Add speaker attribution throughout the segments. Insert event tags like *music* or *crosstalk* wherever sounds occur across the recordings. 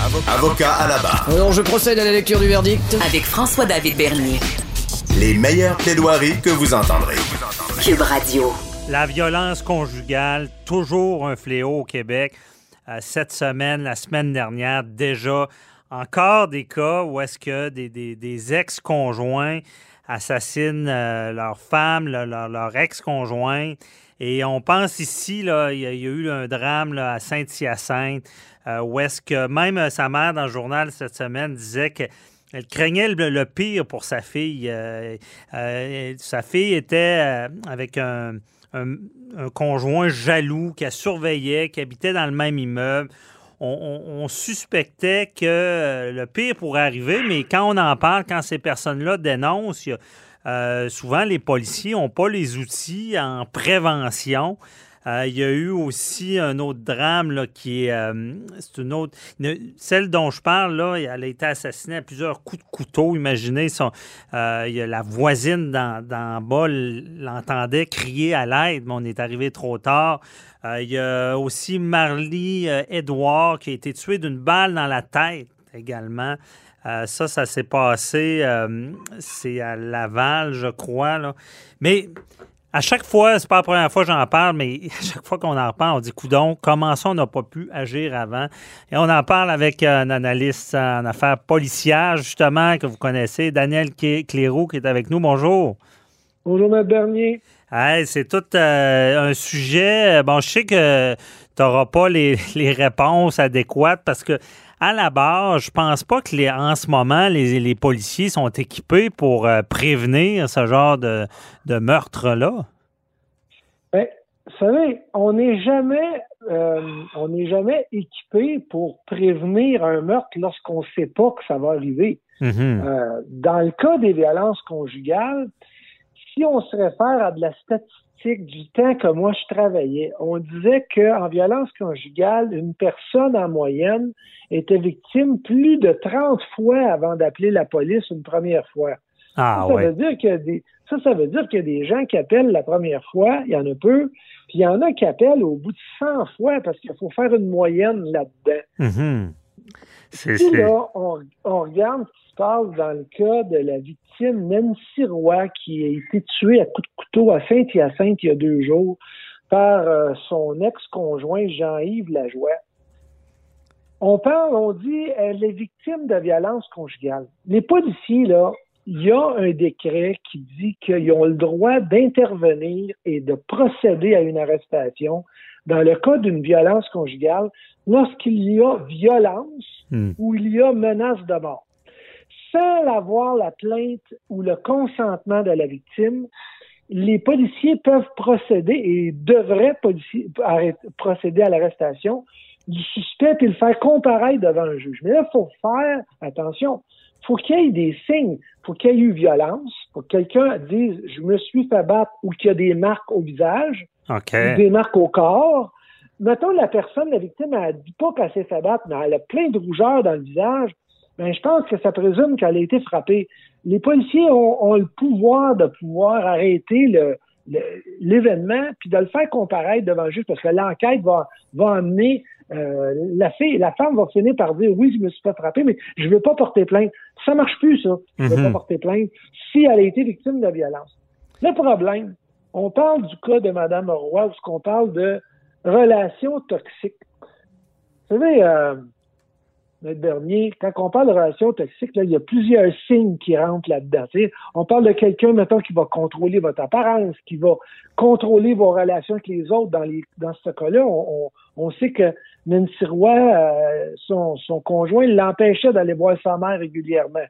Speaker 1: Avocat à la barre.
Speaker 2: Alors, je procède à la lecture du verdict.
Speaker 3: Avec François-David Bernier.
Speaker 1: Les meilleures plaidoiries que vous entendrez.
Speaker 3: Cube Radio.
Speaker 4: La violence conjugale, toujours un fléau au Québec. Euh, cette semaine, la semaine dernière, déjà, encore des cas où est-ce que des, des- des ex-conjoints assassinent euh, leur femme, le- leur, ex-conjoint. Et on pense ici, là, il y, a, eu un drame à Saint-Hyacinthe, euh, où est-ce que même euh, sa mère, dans le journal cette semaine, disait que elle craignait le, pire pour sa fille. Sa fille était avec un, un- un conjoint jaloux qui la surveillait, qui habitait dans le même immeuble. On, suspectait que le pire pourrait arriver, mais quand on en parle, quand ces personnes-là dénoncent, euh, souvent les policiers n'ont pas les outils en prévention. Euh, il y a eu aussi un autre drame là, qui est. euh, c'est une autre. celle dont je parle, là, elle a été assassinée à plusieurs coups de couteau. Imaginez, son, euh, il y a la voisine d'en bas l'entendait crier à l'aide, mais on est arrivé trop tard. Il y a aussi Marlie euh, Edouard qui a été tuée d'une balle dans la tête également. Ça, ça s'est passé, c'est à Laval, je crois. Là. Mais à chaque fois, c'est pas la première fois que j'en parle, mais *laughs* à chaque fois qu'on en parle, on dit coudon, comment ça on n'a pas pu agir avant? Et on en parle avec un analyste en affaires policières, justement, que vous connaissez, Daniel Clé- Cléroux, qui est avec nous. Bonjour.
Speaker 5: Bonjour, M. Bernier.
Speaker 4: Hey, c'est tout euh, un sujet. Bon, je sais que tu n'auras pas les, *laughs* les réponses adéquates parce que à la base, je pense pas que les, en ce moment, les, les policiers sont équipés pour euh, prévenir ce genre de, de meurtre-là.
Speaker 5: Ben, vous savez, on n'est jamais, euh, on n'est jamais équipé pour prévenir un meurtre lorsqu'on ne sait pas que ça va arriver.
Speaker 4: Mhm.
Speaker 5: Euh, dans le cas des violences conjugales, si on se réfère à de la statistique du temps que moi je travaillais, on disait qu'en violence conjugale, une personne en moyenne était victime plus de 30 fois avant d'appeler la police une première fois.
Speaker 4: Ah
Speaker 5: ça, ça
Speaker 4: ouais.
Speaker 5: veut dire a des, ça, ça veut dire qu'il y a des gens qui appellent la première fois, il y en a peu, puis il y en a qui appellent au bout de 100 fois parce qu'il faut faire une moyenne là-dedans. Puis
Speaker 4: c'est-
Speaker 5: là, on, on regarde passe dans le cas de la victime Nancy Roy qui a été tuée à coups de couteau à Saint-Hyacinthe il y a deux jours par euh, son ex-conjoint Jean-Yves Lajoie. On parle, on dit, elle est victime de violence conjugale. Les policiers, là, il y a un décret qui dit qu'ils ont le droit d'intervenir et de procéder à une arrestation dans le cas d'une violence conjugale lorsqu'il y a violence
Speaker 4: Hmm.
Speaker 5: où il y a menace de mort. Sans avoir la plainte ou le consentement de la victime, les policiers peuvent procéder et devraient procéder à l'arrestation du suspect et le faire comparaître devant un juge. Mais là, il faut faire attention. faut qu'il y ait des signes. faut qu'il y ait eu violence. faut que quelqu'un dise « je me suis fait battre » ou qu'il y a des marques au visage ou des marques au corps. Mettons, la personne, la victime, elle dit pas qu'elle s'est fait battre, mais elle a plein de rougeurs dans le visage. Ben, je pense que ça présume qu'elle a été frappée. Les policiers ont, ont le pouvoir de pouvoir arrêter le, le- l'événement puis de le faire comparaître devant le juge parce que l'enquête va, va amener euh, la fille, la femme va finir par dire oui, je me suis fait frapper, mais je veux pas porter plainte. Ça marche plus, ça. Je veux pas porter plainte si elle a été victime de violence. Le problème, on parle du cas de Mme Roy, où on parle de relations toxiques. Vous savez, euh, notre dernier, quand on parle de relations toxiques, là, il y a plusieurs signes qui rentrent là-dedans. On parle de quelqu'un, mettons, qui va contrôler votre apparence, qui va contrôler vos relations avec les autres. Dans, les, dans ce cas-là, on, on, on sait que Nancy Roy, euh, son, son conjoint, l'empêchait d'aller voir sa mère régulièrement.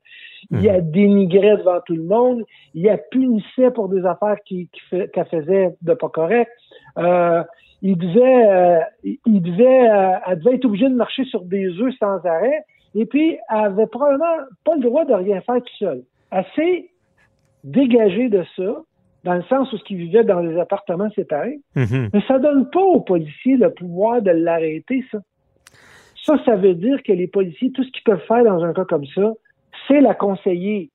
Speaker 5: Il la dénigrait devant tout le monde. Il la punissait pour des affaires qu'elle faisait de pas correct. Euh, il devait, euh, il il devait, euh, elle devait être obligée de marcher sur des œufs sans arrêt. Et puis, elle avait probablement pas le droit de rien faire tout seul. Elle s'est dégagée de ça, dans le sens où ce qui vivait dans des appartements séparés.
Speaker 4: Mhm.
Speaker 5: Mais ça donne pas aux policiers le pouvoir de l'arrêter, ça. Ça, ça veut dire que les policiers, tout ce qu'ils peuvent faire dans un cas comme ça, c'est la conseiller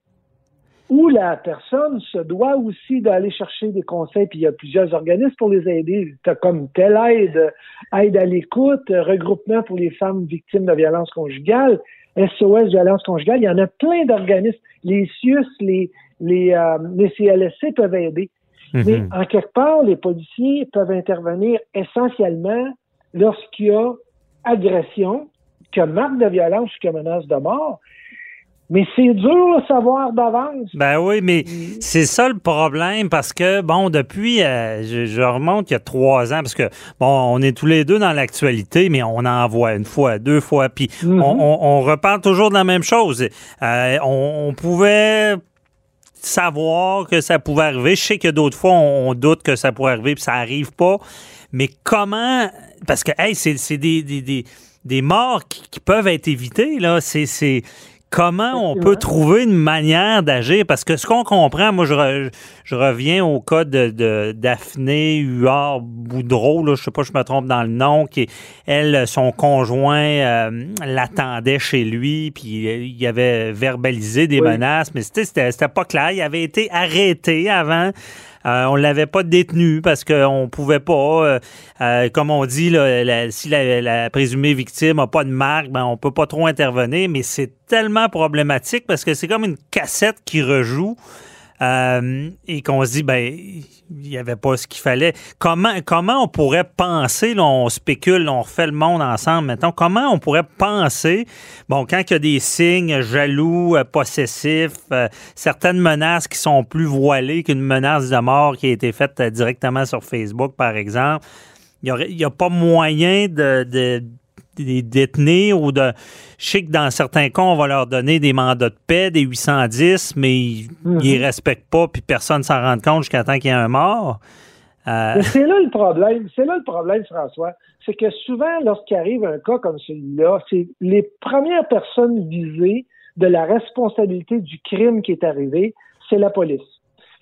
Speaker 5: où la personne se doit aussi d'aller chercher des conseils, puis il y a plusieurs organismes pour les aider, comme telle aide, aide à l'écoute, regroupement pour les femmes victimes de violences conjugales, SOS violence conjugale, il y en a plein d'organismes. Les CIUS, les, les, euh, les CLSC peuvent aider.
Speaker 4: Mhm.
Speaker 5: Mais en quelque part, les policiers peuvent intervenir essentiellement lorsqu'il y a agression, qu'il y a marque de violence ou qu'il y a menace de mort. Mais c'est dur de savoir d'avance.
Speaker 4: Ben oui, mais c'est ça le problème parce que, bon, depuis, euh, je, je remonte il y a trois ans, parce que, bon, on est tous les deux dans l'actualité, mais on en voit une fois, deux fois, puis on, on, on reparle toujours de la même chose. Euh, on, on pouvait savoir que ça pouvait arriver. Je sais que d'autres fois, on, on doute que ça pourrait arriver, puis ça arrive pas. Mais comment... Parce que, hey, c'est c'est des, des, des, des morts qui, qui peuvent être évitées, là. C'est... Comment on peut trouver une manière d'agir? Parce que ce qu'on comprend, moi, je, re- je reviens au cas de, de Daphné Huard Boudreau, là, je sais pas, je me trompe dans le nom, qui, elle, son conjoint euh, l'attendait chez lui, puis euh, il avait verbalisé des
Speaker 5: Oui.
Speaker 4: menaces, mais c'était pas clair. Il avait été arrêté avant. Euh, on l'avait pas détenu parce qu'on pouvait pas, euh, euh, comme on dit, là, si la, présumée victime n'a pas de marque, ben on peut pas trop intervenir, mais c'est tellement problématique parce que c'est comme une cassette qui rejoue. Euh, et qu'on se dit, ben, il n'y avait pas ce qu'il fallait. Comment, comment on pourrait penser, là, on spécule, on refait le monde ensemble maintenant, comment on pourrait penser, bon, quand il y a des signes jaloux, euh, possessifs, euh, certaines menaces qui sont plus voilées qu'une menace de mort qui a été faite directement sur Facebook, par exemple, il n'y a pas moyen de, de les détenir ou de. Je sais que dans certains cas, on va leur donner des mandats de paix, des 810, mais ils
Speaker 5: Mhm.
Speaker 4: ne les respectent pas, puis personne ne s'en rend compte jusqu'à temps qu'il y ait un mort. Euh,
Speaker 5: c'est là le problème. C'est là le problème, François. C'est que souvent, lorsqu'il arrive un cas comme celui-là, c'est les premières personnes visées de la responsabilité du crime qui est arrivé, c'est la police.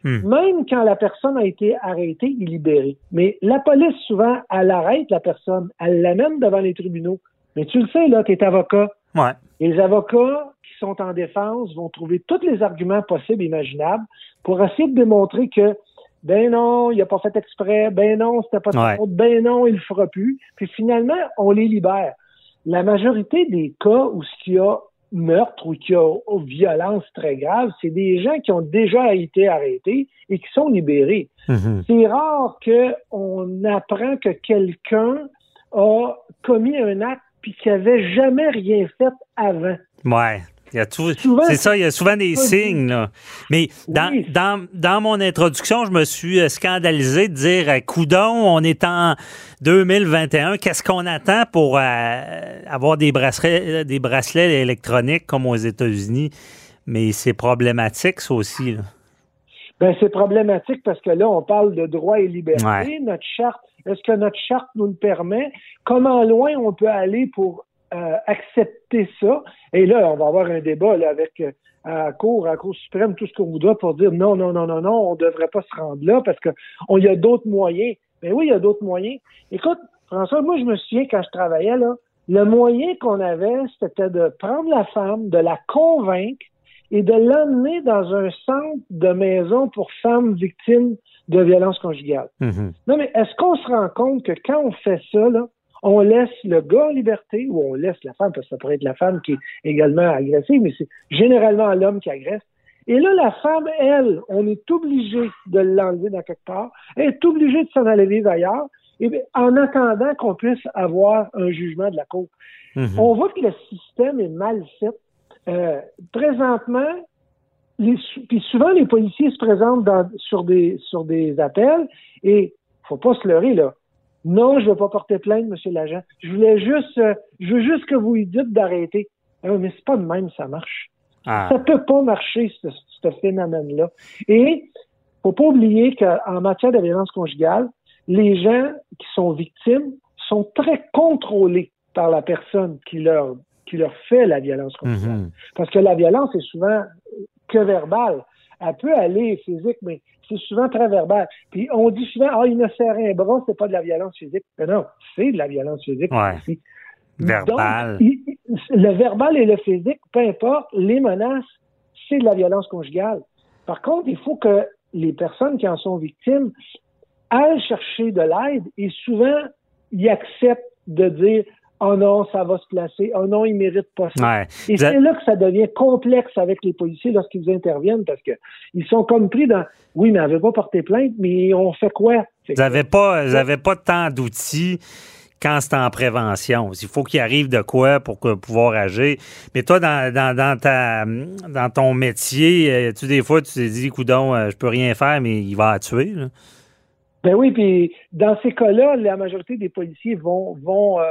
Speaker 4: Hmm.
Speaker 5: Même quand la personne a été arrêtée et libérée. Mais la police, souvent, elle arrête la personne, elle l'amène devant les tribunaux. Mais tu le sais, là, tu es avocat.
Speaker 4: ouais.
Speaker 5: Et les avocats qui sont en défense vont trouver tous les arguments possibles et imaginables pour essayer de démontrer que ben non, il a pas fait exprès, ben non, c'était pas de
Speaker 4: Ouais.
Speaker 5: faute, ben non, il le fera plus. Puis finalement, on les libère. La majorité des cas où il y a meurtre ou qu'il y a violence très grave, c'est des gens qui ont déjà été arrêtés et qui sont libérés.
Speaker 4: Mhm.
Speaker 5: C'est rare qu'on apprend que quelqu'un a commis un acte puis qu'il n'avait jamais rien fait avant.
Speaker 4: Ouais. Il y a tout-
Speaker 5: Souvent,
Speaker 4: c'est ça, il y a souvent des signes. Là. Mais dans,
Speaker 5: Oui.
Speaker 4: dans, dans mon introduction, je me suis euh, scandalisé de dire euh, Coudon, on est en 2021, qu'est-ce qu'on attend pour euh, avoir des bracelets, des bracelets électroniques comme aux États-Unis? Mais c'est problématique, ça aussi. là.
Speaker 5: Ben, c'est problématique parce que là, on parle de droits et libertés.
Speaker 4: Ouais.
Speaker 5: Notre charte, est-ce que notre charte nous le permet? Comment loin on peut aller pour euh, accepter ça? Et là, on va avoir un débat là, avec euh, à la Cour, à la Cour suprême, tout ce qu'on voudra pour dire non, non, non, non, non, on ne devrait pas se rendre là parce que on y a d'autres moyens. Mais oui, il y a d'autres moyens. Écoute, François, moi, je me souviens quand je travaillais là, le moyen qu'on avait, c'était de prendre la femme, de la convaincre et de l'emmener dans un centre de maison pour femmes victimes de violences conjugales.
Speaker 4: Mhm.
Speaker 5: Non, mais est-ce qu'on se rend compte que quand on fait ça, là, on laisse le gars en liberté ou on laisse la femme, parce que ça pourrait être la femme qui est également agressée, mais c'est généralement l'homme qui agresse. Et là, la femme, elle, on est obligé de l'enlever dans quelque part, elle est obligée de s'en aller vivre ailleurs, et bien, en attendant qu'on puisse avoir un jugement de la Cour.
Speaker 4: Mhm.
Speaker 5: On voit que le système est mal fait. Euh, présentement, les, puis souvent les policiers se présentent dans- sur des sur des appels et faut pas se leurrer là. Non, je ne veux pas porter plainte, Monsieur l'agent. Je voulais juste, euh, je veux juste que vous lui dites d'arrêter. Ah, mais c'est pas de même, ça marche.
Speaker 4: Ah.
Speaker 5: Ça peut pas marcher, ce, ce phénomène-là. Et faut pas oublier qu'en matière de violence conjugale, les gens qui sont victimes sont très contrôlés par la personne qui leur qui leur fait la violence conjugale.
Speaker 4: Mhm.
Speaker 5: Parce que la violence est souvent que verbale. Elle peut aller physique, mais c'est souvent très verbal. Puis on dit souvent, ah, il me serre un bras, c'est pas de la violence physique. Mais non, c'est de la violence physique
Speaker 4: Ouais.
Speaker 5: aussi.
Speaker 4: Verbal.
Speaker 5: Donc, il- le verbal et le physique, peu importe, les menaces, c'est de la violence conjugale. Par contre, il faut que les personnes qui en sont victimes aillent chercher de l'aide et souvent, ils acceptent de dire Oh non, ça va se placer. Oh non, il mérite pas ça.
Speaker 4: Ouais.
Speaker 5: Et c'est là que ça devient complexe avec les policiers lorsqu'ils interviennent parce que ils sont comme pris dans oui, mais elle n'avait pas porté plainte, mais on fait quoi?
Speaker 4: Vous n'avez pas, vous avez pas tant d'outils quand c'est en prévention. Il faut qu'il arrive de quoi pour que- pouvoir agir. Mais toi, dans, dans, dans ta, dans ton métier, euh, tu des fois, tu t'es dit, coudon, euh, je peux rien faire, mais il va la tuer. là.
Speaker 5: Ben oui, puis dans ces cas-là, la majorité des policiers vont vont euh,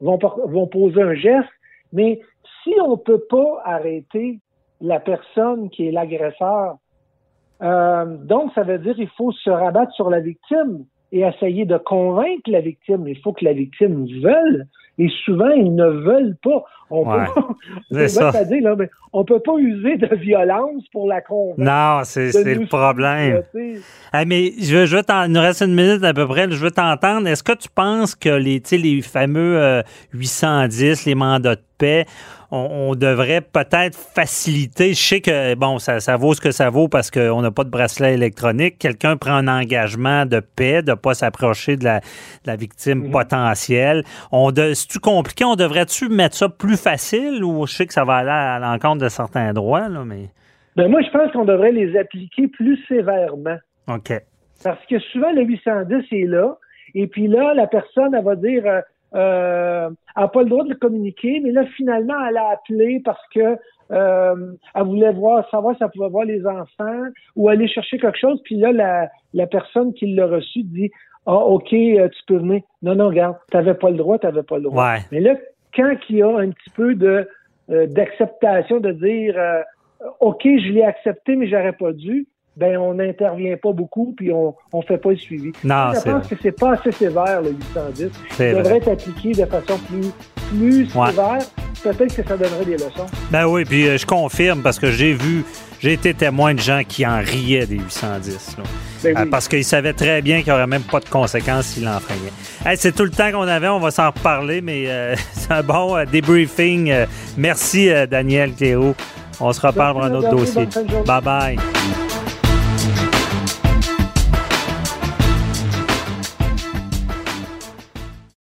Speaker 5: vont, vont poser un geste, mais si on peut pas arrêter la personne qui est l'agresseur, euh, donc ça veut dire qu'il faut se rabattre sur la victime et essayer de convaincre la victime. Il faut que la victime veuille. Et souvent, ils ne veulent pas. On
Speaker 4: Ouais.
Speaker 5: peut pas,
Speaker 4: ça.
Speaker 5: dire, là, mais on peut pas user de violence pour la convaincre.
Speaker 4: Non, c'est le problème. Ah, mais je, veux- je veux t'en- il nous reste une minute à peu près. Je veux t'entendre. Est-ce que tu penses que les, les fameux euh, 810, les mandats de paix, on, on devrait peut-être faciliter? Je sais que, bon, ça, ça vaut ce que ça vaut parce qu'on n'a pas de bracelet électronique. Quelqu'un prend un engagement de paix, de ne pas s'approcher de la, de la victime potentielle. On de, C'est-tu compliqué? On devrait-tu mettre ça plus facile ou je sais que ça va aller à l'encontre de certains droits, là, mais.
Speaker 5: Ben moi, je pense qu'on devrait les appliquer plus sévèrement.
Speaker 4: OK.
Speaker 5: Parce que souvent, le 810 est là. Et puis là, la personne, elle va dire, euh, elle n'a pas le droit de le communiquer, mais là, finalement, elle a appelé parce que euh, elle voulait voir, savoir si elle pouvait voir les enfants ou aller chercher quelque chose. Puis là, la, la personne qui l'a reçu dit, ah, OK, euh, tu peux venir. Non, non, regarde, tu n'avais pas le droit, tu n'avais pas le droit.
Speaker 4: Ouais.
Speaker 5: Mais là, quand il y a un petit peu de euh, d'acceptation de dire euh, OK, je l'ai accepté, mais j'aurais pas dû, ben on n'intervient pas beaucoup puis on on fait pas le suivi.
Speaker 4: Non,
Speaker 5: je pense que c'est pas assez sévère le 810.
Speaker 4: C'est
Speaker 5: Il
Speaker 4: vrai.
Speaker 5: devrait être appliqué de façon plus plus
Speaker 4: Ouais.
Speaker 5: sévère. Peut-être que ça donnerait des leçons.
Speaker 4: Ben oui, puis euh, je confirme parce que j'ai vu, j'ai été témoin de gens qui en riaient des 810. là.
Speaker 5: Ben
Speaker 4: Euh,
Speaker 5: oui.
Speaker 4: parce qu'ils savaient très bien qu'il n'y aurait même pas de conséquences s'ils l'enfreignaient. Hey, c'est tout le temps qu'on avait, on va s'en reparler, mais euh, *laughs* c'est un bon débriefing. Merci, Daniel Cléo. On se reparle pour un autre dossier. Bye bye.